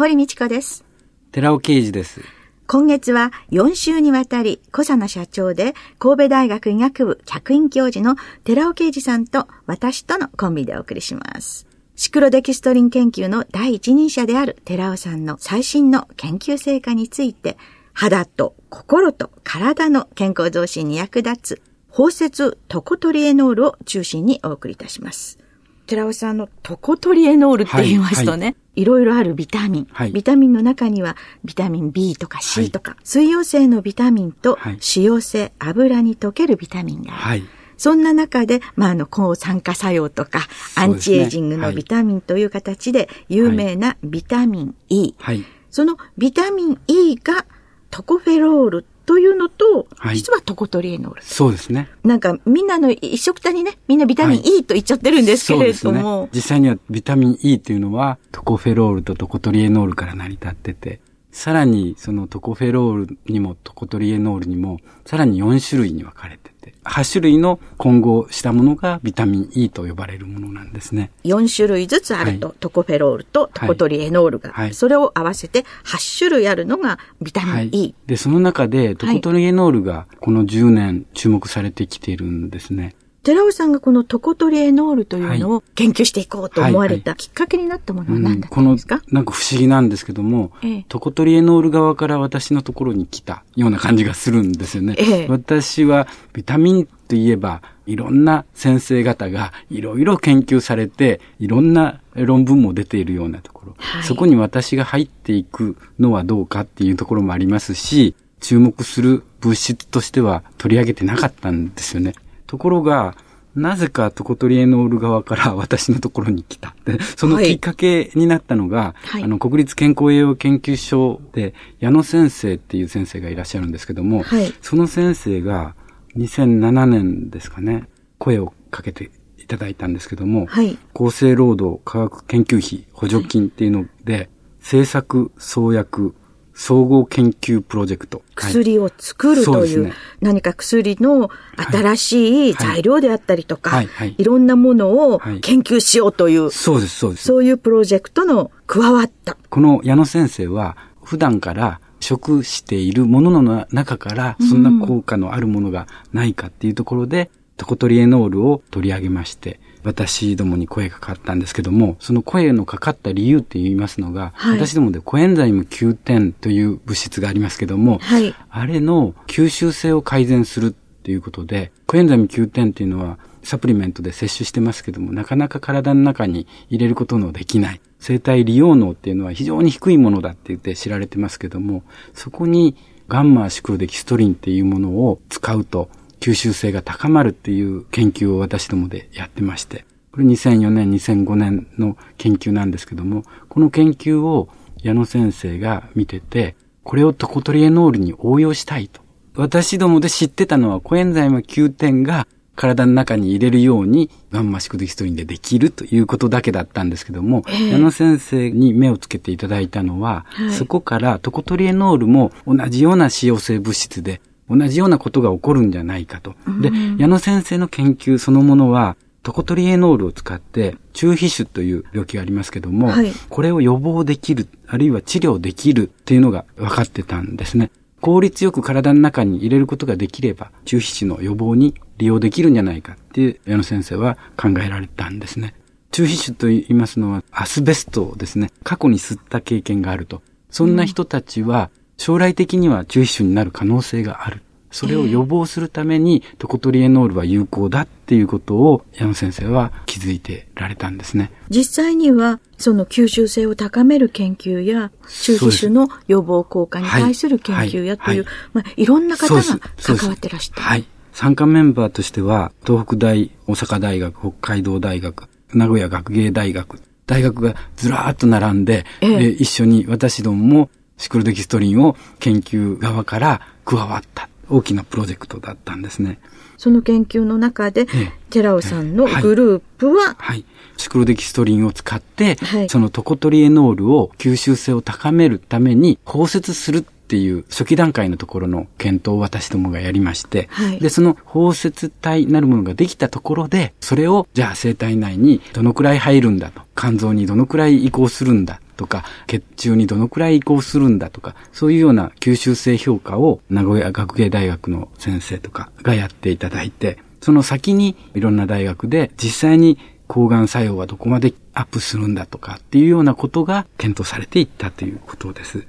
堀道子です寺尾啓二です今月は4週にわたり、小佐野社長で神戸大学医学部客員教授の寺尾啓二さんと私とのコンビでお送りします。シクロデキストリン研究の第一人者である寺尾さんの最新の研究成果について、肌と心と体の健康増進に役立つ、包摂トコトリエノールを中心にお送りいたします。寺尾さんのトコトリエノールって言いますとね、はいはいいろいろあるビタミン、はい、ビタミンの中にはビタミン B とか C とか、はい、水溶性のビタミンと脂溶性油に溶けるビタミンがある。はい、そんな中で、まあ、あの、抗酸化作用とか、アンチエイジングのビタミンという形で有名なビタミン E。そのビタミン E がトコフェロールというのと、はい、実はトコトリエノール。そうですね。なんかみんなの一食単にね、みんなビタミン E と言っちゃってるんですけれども。はいね、実際にはビタミン E というのはトコフェロールとトコトリエノールから成り立ってて、さらにそのトコフェロールにもトコトリエノールにも、さらに4種類に分かれて8種類の混合したものがビタミン E と呼ばれるものなんですね。4種類ずつあると、はい、トコフェロールとトコトリエノールが、はい、それを合わせて8種類あるのがビタミン E。はい、で、その中でトコトリエノールがこの10年注目されてきているんですね。寺尾さんがこのトコトリエノールというのを研究していこうと思われたきっかけになったものは何だったんですか、うん、この、なんか不思議なんですけども、ええ、トコトリエノール側から私のところに来たような感じがするんですよね。え、私はビタミンといえば、いろんな先生方がいろいろ研究されて、いろんな論文も出ているようなところ、はい、そこに私が入っていくのはどうかっていうところもありますし、注目する物質としては取り上げてなかったんですよね。ところが、なぜかトコトリエノール側から 私のところに来た。そのきっかけになったのが、はい、あの、国立健康栄養研究所で矢野先生っていう先生がいらっしゃるんですけども、はい、その先生が2007年ですかね、声をかけていただいたんですけども、はい、厚生労働科学研究費補助金っていうので、政策創薬総合研究プロジェクト。薬を作るという、ね、何か薬の新しい材料であったりとか、はいはい、いろんなものを研究しようという、そうです、そうです。そういうプロジェクトの加わった。この矢野先生は、普段から食しているものの中から、そんな効果のあるものがないかっていうところで、トコトリエノールを取り上げまして、私どもに声がかかったんですけども、その声のかかった理由って言いますのが、はい、私どもでコエンザイム9点という物質がありますけども、はい、あれの吸収性を改善するっていうことで、コエンザイム9点っていうのはサプリメントで摂取してますけども、なかなか体の中に入れることのできない。生体利用能っていうのは非常に低いものだって言って知られてますけども、そこにガンマシクロデキストリンっていうものを使うと、吸収性が高まるっていう研究を私どもでやってまして、これ2004年、2005年の研究なんですけども、この研究を矢野先生が見てて、これをトコトリエノールに応用したいと。私どもで知ってたのはコエンザイム9点が体の中に入れるようにガンマシクデキストリンでできるということだけだったんですけども、えー、矢野先生に目をつけていただいたのは、はい、そこからトコトリエノールも同じような使用性物質で同じようなことが起こるんじゃないかと。で、矢野先生の研究そのものは、トコトリエノールを使って、中皮腫という病気がありますけども、はい、これを予防できる、あるいは治療できるっていうのが分かってたんですね。効率よく体の中に入れることができれば、中皮腫の予防に利用できるんじゃないかって矢野先生は考えられたんですね。中皮腫と言いますのは、アスベストをですね、過去に吸った経験があると。そんな人たちは、将来的には中皮腫になる可能性がある。それを予防するために、トコトリエノールは有効だっていうことを、矢野先生は気づいてられたんですね。実際には、その吸収性を高める研究や、中皮腫の予防効果に対する研究やという、はいはいまあ、いろんな方が関わってらっしゃる。はい。参加メンバーとしては、東北大、大阪大学、北海道大学、名古屋学芸大学、大学がずらーっと並んで、ええで一緒に私どももシクロデキストリンを研究側から加わった大きなプロジェクトだったんですね。その研究の中で、ええ。寺尾さんのグループは、はい。シクロデキストリンを使って、はい。そのトコトリエノールを吸収性を高めるために包摂するっていう初期段階のところの検討を私どもがやりまして、はい。で、その包摂体なるものができたところで、それをじゃあ生体内にどのくらい入るんだと、肝臓にどのくらい移行するんだとか、血中にどのくらい移行するんだとか、そういうような吸収性評価を名古屋学芸大学の先生とかがやっていただいて、その先にいろんな大学で実際に抗がん作用はどこまでアップするんだとかっていうようなことが検討されていったということです。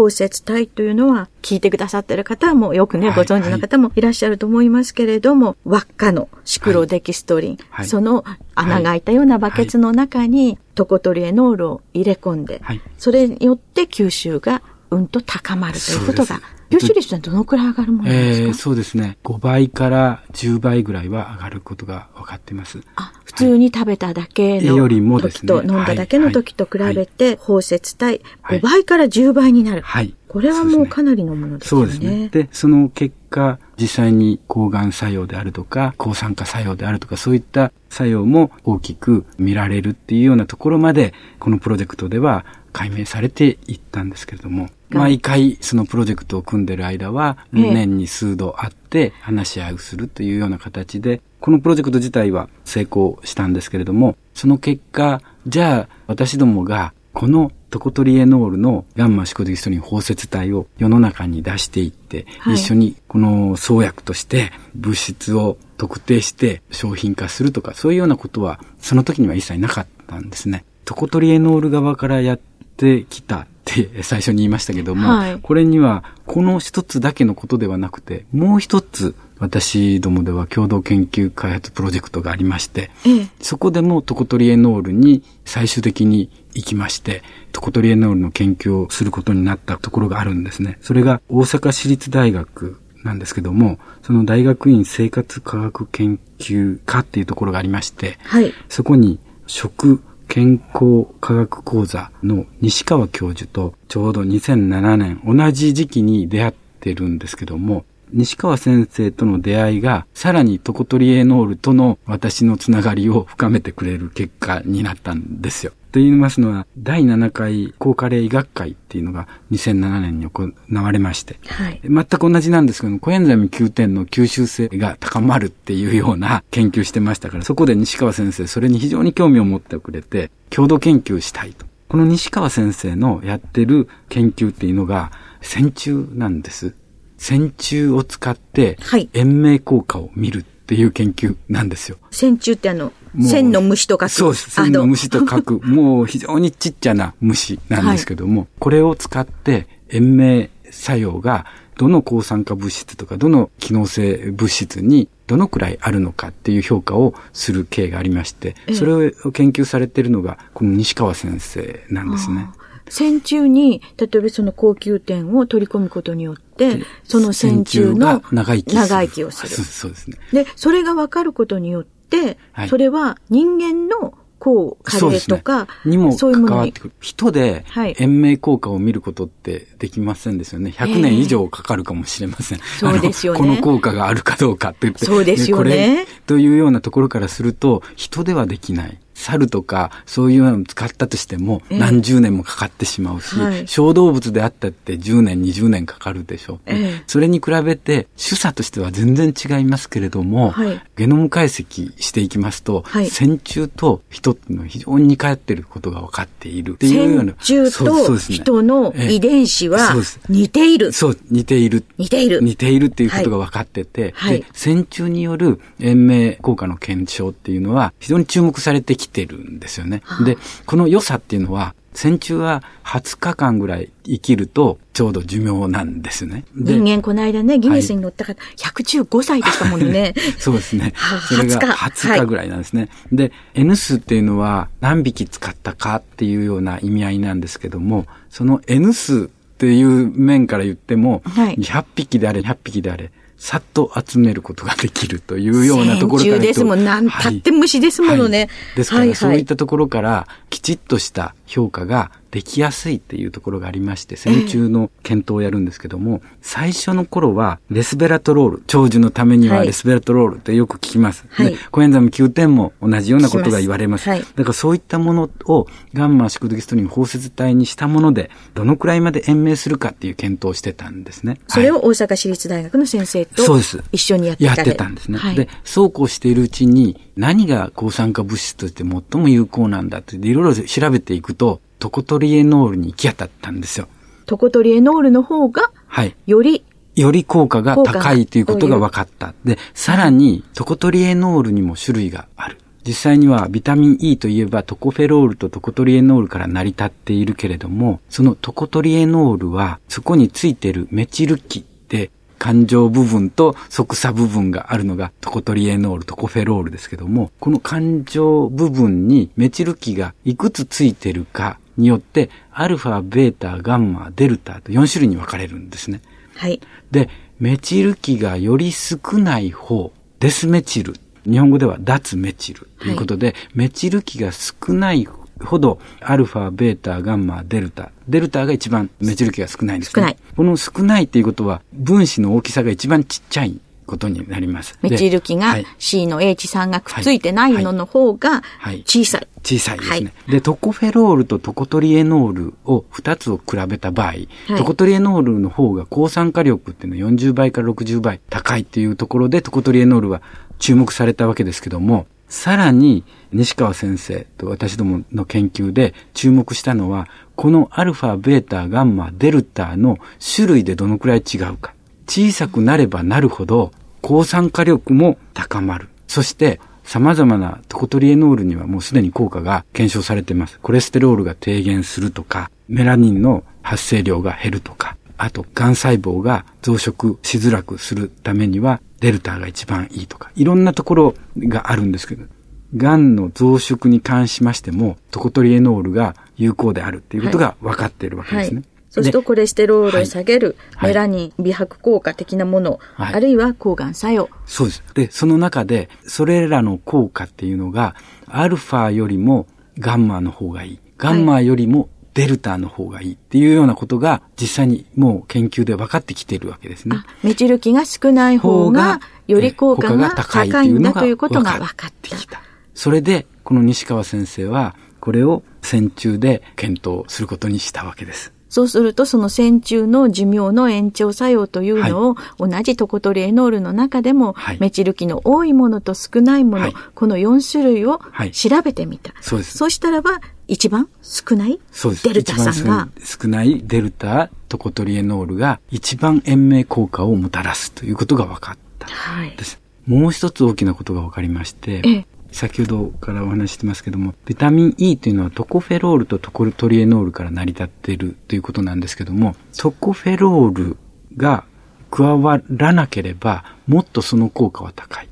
包摂体というのは、聞いてくださってる方もよくね、はいご存知の方もいらっしゃると思いますけれども、輪っかのシクロデキストリン、はい。その穴が開いたようなバケツの中にトコトリエノールを入れ込んで、はい。それによって吸収がうんと高まるということがそうで、吸収率はどのくらい上がるものですか、えー、そうですね。5倍から10倍ぐらいは上がることが分かっています。あ普通に食べただけのよりもですね時と、飲んだだけの時と比べて、包摂体はい5倍から10倍になる。はい。これはもうかなりのものですよね。そうですね。で、その結果、実際に抗がん作用であるとか、抗酸化作用であるとか、そういった作用も大きく見られるっていうようなところまで、このプロジェクトでは解明されていったんですけれども、毎回そのプロジェクトを組んでる間は、ええ。年に数度会って話し合いをするというような形で、このプロジェクト自体は成功したんですけれども、その結果、じゃあ私どもがこのトコトリエノールのガンマシコデキストリン包摂体を世の中に出していって、はい。一緒にこの創薬として物質を特定して商品化するとか、そういうようなことはその時には一切なかったんですね。トコトリエノール側からやってきたって最初に言いましたけども、はいこれにはこの一つだけのことではなくて、もう一つ私どもでは共同研究開発プロジェクトがありまして、ええそこでもトコトリエノールに最終的に行きまして、トコトリエノールの研究をすることになったところがあるんですね。それが大阪市立大学なんですけども、その大学院生活科学研究科っていうところがありまして、はい。そこに食健康科学講座の西川教授とちょうど2007年同じ時期に出会ってるんですけども、西川先生との出会いがさらにトコトリエノールとの私のつながりを深めてくれる結果になったんですよ。と言いますのは、第7回高加齢医学会っていうのが2007年に行われまして、はい。全く同じなんですけども、コエンザイム9点の吸収性が高まるっていうような研究してましたから、そこで西川先生、それに非常に興味を持ってくれて、共同研究したいと。この西川先生のやってる研究っていうのが、線虫なんです。線虫を使ってはい、延命効果を見るっていう研究なんですよ。線虫ってあの、線の虫とかそうです。線の虫と書く、もう非常にちっちゃな虫なんですけども、これを使って延命作用がどの抗酸化物質とかどの機能性物質にどのくらいあるのかっていう評価をする経がありまして、ええそれを研究されているのがこの西川先生なんですね。線虫に、例えばその高級点を取り込むことによって、その線虫のが長生きする長生きをする そう。ですね。で、それが分かることによって、はいそれは人間の抗加齢とか、にもそういうものに関わってくる。人ではい延命効果を見ることってできませんですよね。100年以上かかるかもしれません。そうですよねこの効果があるかどうかって言って。そうですよねでこれというようなところからすると、人ではできない。猿とか、そういうのを使ったとしても、ええ何十年もかかってしまうし、はい小動物であったって10年、20年かかるでしょう。ええそれに比べて、主査としては全然違いますけれども、はいゲノム解析していきますと、はい線虫と人っていうのは非常に似通っていることが分かっているっていうような。線虫と人の遺伝子は似ている。そう、似ている。似ている。似ているっていうことが分かってて、はいで、線虫による延命効果の検証っていうのは非常に注目されてきてるんですよね。で、この良さっていうのは、線虫は20日間ぐらい生きるとちょうど寿命なんですね。で人間この間ね、ギネスに乗った方、115歳でしたものね。そうですねはあ。それが20日20日ぐらいなんですね。で、N 数っていうのは何匹使ったかっていうような意味合いなんですけども、その N 数っていう面から言っても、はい100匹であれ、100匹であれ、さっと集めることができるというようなところから。ですもん。なんたって虫ですものね。はいはい、ですから、そういったところから、きちっとした評価ができやすいっていうところがありまして、線虫の検討をやるんですけども、えー、最初の頃は、レスベラトロール、長寿のためにはレスベラトロールってよく聞きます。はい、コエンザム9点も同じようなことが言われます。ますはい、だからそういったものをガンマシクドギストリン包摂体にしたもので、どのくらいまで延命するかっていう検討をしてたんですね。それを大阪市立大学の先生と、そうです。一緒にやってたやってたんですね。はい、で、そうこうしているうちに、何が抗酸化物質として最も有効なんだっていろいろ調べていくと、トコトリエノールに行き当たったんですよ。トコトリエノールの方が、はい。より、より効果が高いということが分かった。で、さらに、トコトリエノールにも種類がある。実際にはビタミン E といえばトコフェロールとトコトリエノールから成り立っているけれども、そのトコトリエノールはそこについているメチル基で感情部分と側鎖部分があるのがトコトリエノール、トコフェロールですけども、この感情部分にメチル基がいくつついてるかによって、アルファ、ベータ、ガンマ、デルタと4種類に分かれるんですね。はい。で、メチル基がより少ない方、デスメチル。日本語では脱メチルということで、はい、メチル基が少ないほど、アルファ、ベータ、ガンマ、デルタ。デルタが一番メチル基が少ないんですね。少ない。この少ないっていうことは、分子の大きさが一番ちっちゃいことになります。メチル基が C の H 酸がくっついてないのの方が小さい。小さいですね。はい、で、トコフェロールとトコトリエノールを2つを比べた場合、はい、トコトリエノールの方が抗酸化力っていうのは40倍から60倍高いっていうところでトコトリエノールは注目されたわけですけども、さらに西川先生と私どもの研究で注目したのは、このアルファ、ベータ、ガンマ、デルタの種類でどのくらい違うか。小さくなればなるほど抗酸化力も高まる。そして様々なトコトリエノールにはもうすでに効果が検証されています。コレステロールが低減するとか、メラニンの発生量が減るとか、あと、癌細胞が増殖しづらくするためには、デルタが一番いいとか、いろんなところがあるんですけど、癌の増殖に関しましても、トコトリエノールが有効であるっていうことが分かっているわけですね。はいはいそうするとコレステロールを下げる、メラニン、美白効果的なもの、はい、あるいは抗がん作用。そうです。で、その中で、それらの効果っていうのが、アルファよりもガンマの方がいい。ガンマよりもデルタの方がいいっていうようなことが実際にもう研究で分かってきているわけですね。メチル基が少ない方がより効果が高いんだということが分かってきた。それで、この西川先生は、これを線虫で検討することにしたわけです。そうすると、その線虫の寿命の延長作用というのを、はい、同じトコトリエノールの中でも、はい、メチル基の多いものと少ないもの、はい、この4種類を調べてみた。そうです。そうしたらば、一番少ないデルタさんが。少ないデルタトコトリエノールが一番延命効果をもたらすということが分かったです。はい、もう一つ大きなことが分かりまして、先ほどからお話してますけども、ビタミン E というのはトコフェロールとトコトリエノールから成り立っているということなんですけども、トコフェロールが加わらなければ、もっとその効果は高い。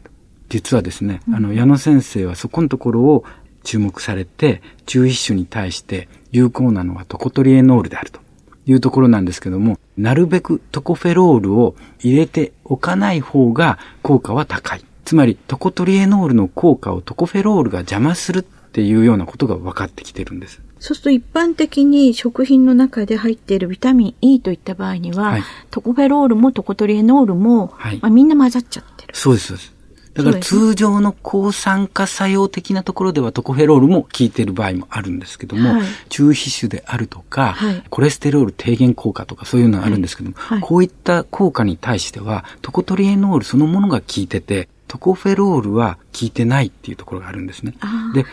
実はですね、あの、矢野先生はそこのところを注目されて、中皮種に対して有効なのはトコトリエノールであるというところなんですけども、なるべくトコフェロールを入れておかない方が効果は高い。つまり、トコトリエノールの効果をトコフェロールが邪魔するっていうようなことが分かってきてるんです。そうすると一般的に食品の中で入っているビタミン E といった場合には、はい、トコフェロールもトコトリエノールも、はい、まあ、みんな混ざっちゃってる。そうです、そうです。だから通常の抗酸化作用的なところではトコフェロールも効いている場合もあるんですけども、はい、中皮種であるとか、はい、コレステロール低減効果とかそういうのがあるんですけども、はい、こういった効果に対してはトコトリエノールそのものが効いてて、トコフェロールは効いてないっていうところがあるんですね。で、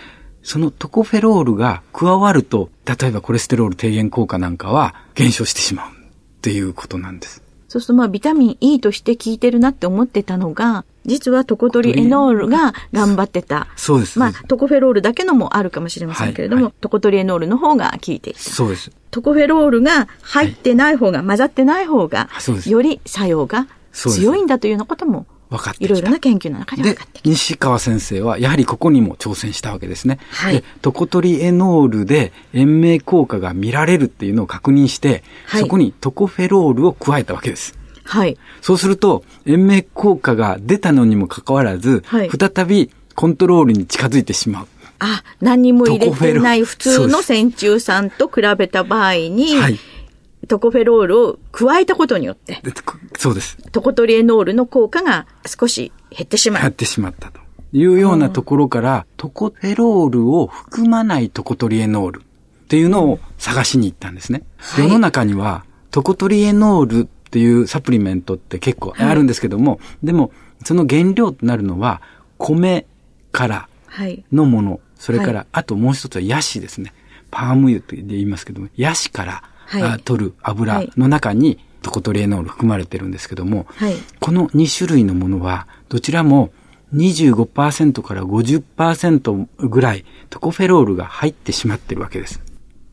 そのトコフェロールが加わると、例えばコレステロール低減効果なんかは減少してしまうっていうことなんです。そうするとまあビタミン E として効いてるなって思ってたのが、実はトコトリエノールが頑張ってた。そうです。まあトコフェロールだけのもあるかもしれませんけれども、はいはい、トコトリエノールの方が効いていた。そうです。トコフェロールが入ってない方が、はい、混ざってない方が、より作用が強いんだというようなことも分かっていろいろな研究の中で分かってき西川先生は、やはりここにも挑戦したわけですね。はい。で、トコトリエノールで延命効果が見られるっていうのを確認して、はい、そこにトコフェロールを加えたわけです。はい。そうすると、延命効果が出たのにもかかわらず、はい再びコントロールに近づいてしまう。あ、何にも入れてない普通の線虫酸と比べた場合に、はい。トコフェロールを加えたことによって、そうです。トコトリエノールの効果が少し減ってしまう。やってしまったというようなところから、トコフェロールを含まないトコトリエノールっていうのを探しに行ったんですね。はい世の中にはトコトリエノールっていうサプリメントって結構あるんですけども、でもその原料となるのは米からはい。のもの、それから、はいあともう一つはヤシですね。パーム油と言いますけども、ヤシから、はいあ取る油はいの中にトコトリエノール含まれてるんですけども、はい。この2種類のものは、どちらも25%から50%ぐらいトコフェロールが入ってしまってるわけです。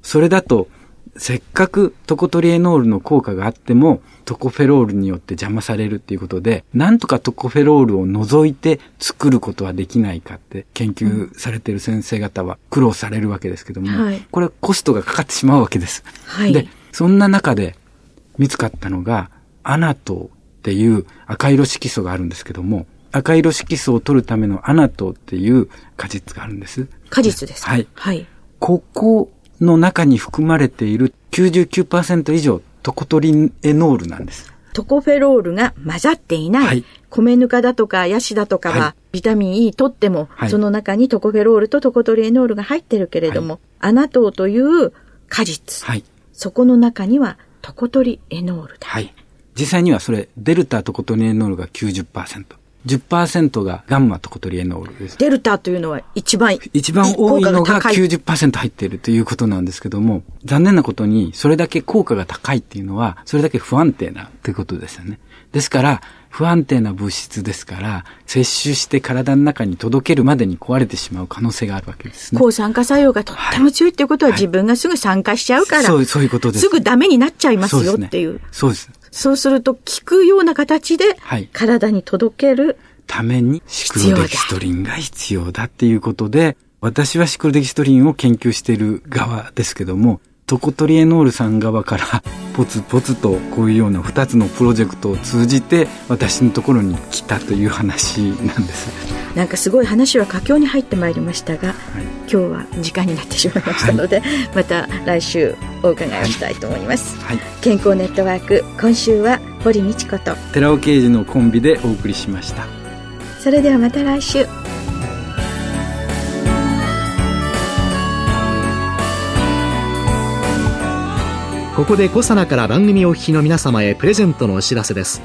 それだと、せっかくトコトリエノールの効果があっても、トコフェロールによって邪魔されるっていうことで、なんとかトコフェロールを除いて作ることはできないかって研究されてる先生方は苦労されるわけですけども、はいこれコストがかかってしまうわけです。はいで、そんな中で見つかったのが、アナトーっていう赤色色素があるんですけども、赤色色素を取るためのアナトーっていう果実があるんです。果実ですか？はいはい。ここの中に含まれている99%以上トコトリエノールなんです。トコフェロールが混ざっていない。はい米ぬかだとかヤシだとかは、はいビタミン E 取っても、はいその中にトコフェロールとトコトリエノールが入ってるけれども、アナトウという果実、はい。そこの中にはトコトリエノールだ。はい。実際にはそれ、デルタトコトリエノールが90%。10%がガンマトコトリエノールです。デルタというのは一番一番多いのが効果高い90%入っているということなんですけども、残念なことに、それだけ効果が高いっていうのは、それだけ不安定なということですよね。ですから、不安定な物質ですから、摂取して体の中に届けるまでに壊れてしまう可能性があるわけですね。抗酸化作用がとっても強いっていうことは、はい自分がすぐ酸化しちゃうから、そうそういうことですすぐダメになっちゃいますよっていう。そうです。そうすると、効くような形ではい、体に届ける。ためにシクロデキストリンが必要だっていうことで、私はシクロデキストリンを研究している側ですけども、トコトリエノールさん側から ポツポツとこういうような2つのプロジェクトを通じて私のところに来たという話なんです。なんかすごい話は佳境に入ってまいりましたが、はい、今日は時間になってしまいましたので、また来週お伺いをしたいと思います。はい。健康ネットワーク、今週は堀道子と、寺尾刑事のコンビでお送りしました。それではまた来週。ここでコサナから番組お聞きの皆様へプレゼントのお知らせです。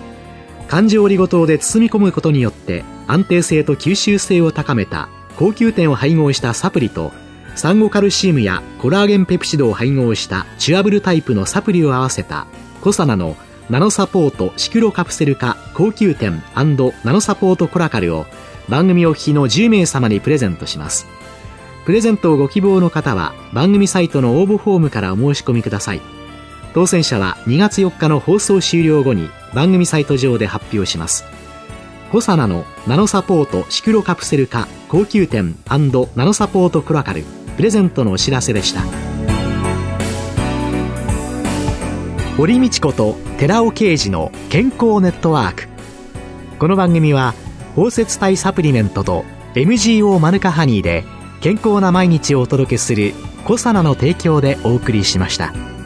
環状オリゴ糖で包み込むことによって安定性と吸収性を高めた高級点を配合したサプリとサンゴカルシウムやコラーゲンペプチドを配合したチュアブルタイプのサプリを合わせたコサナのナノサポートシクロカプセル化高級点ナノサポートコラカルを番組お聞きの10名様にプレゼントします。プレゼントをご希望の方は番組サイトの応募フォームからお申し込みください。当選者は2月4日の放送終了後に番組サイト上で発表します。コサナのナノサポートシクロカプセル化高級点ナノサポートクラカルプレゼントのお知らせでした。堀道子と寺尾啓二の健康ネットワーク。この番組は包摂体サプリメントと MGO マヌカハニーで健康な毎日をお届けするコサナの提供でお送りしました。